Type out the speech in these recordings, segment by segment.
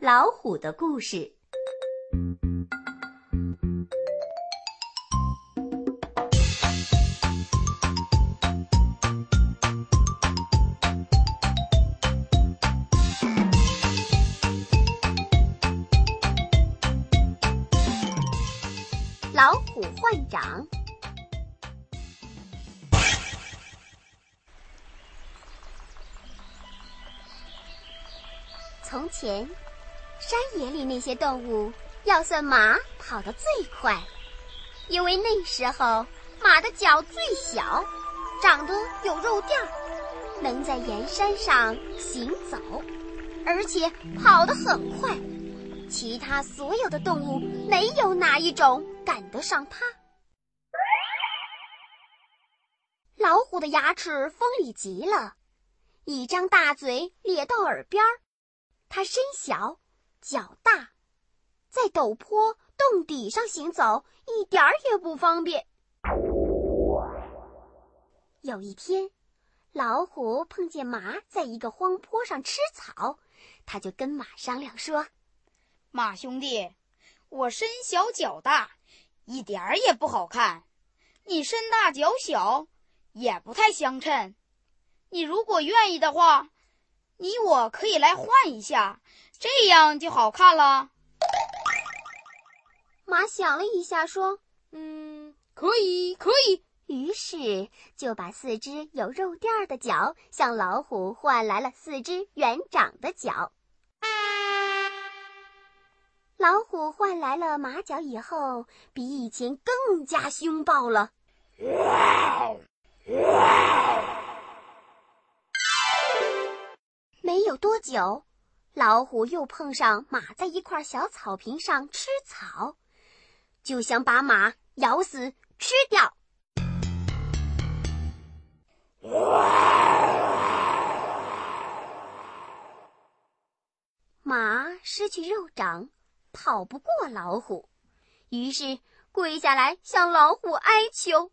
老虎的故事。老虎换掌。从前，山野里那些动物要算马跑得最快，因为那时候马的脚最小，长得有肉垫儿，能在岩山上行走，而且跑得很快。其他所有的动物没有哪一种赶得上它。老虎的牙齿锋利极了，一张大嘴咧到耳边儿。它身小，脚大，在陡坡洞底上行走一点儿也不方便。有一天，老虎碰见马在一个荒坡上吃草，他就跟马商量说。马兄弟，我身小脚大，一点儿也不好看；你身大脚小，也不太相称。你如果愿意的话，你我可以来换一下，这样就好看了。马想了一下，说：“嗯，可以，可以。”于是就把四只有肉垫的脚向老虎换来了四只圆掌的脚。老虎换来了马脚以后，比以前更加凶暴了。没有多久，老虎又碰上马在一块小草坪上吃草，就想把马咬死吃掉。马失去肉掌。跑不过老虎，于是跪下来向老虎哀求。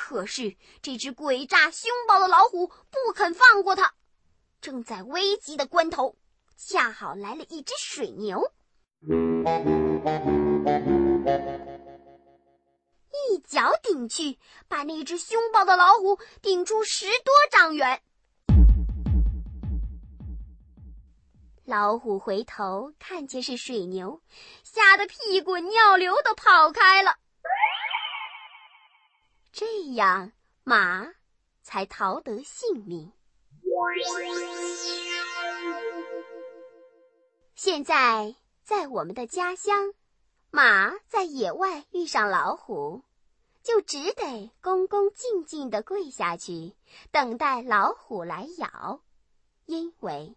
可是这只诡诈凶暴的老虎不肯放过他。正在危急的关头，恰好来了一只水牛，一脚顶去，把那只凶暴的老虎顶出十多丈远。老虎回头看见是水牛，吓得屁滚尿流的跑开了。这样马才逃得性命。现在在我们的家乡，马在野外遇上老虎，就只得恭恭敬敬地跪下去，等待老虎来咬，因为。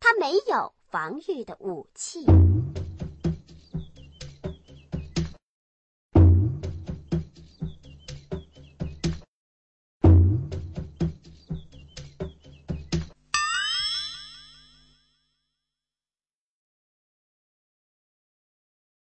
它没有防御的武器。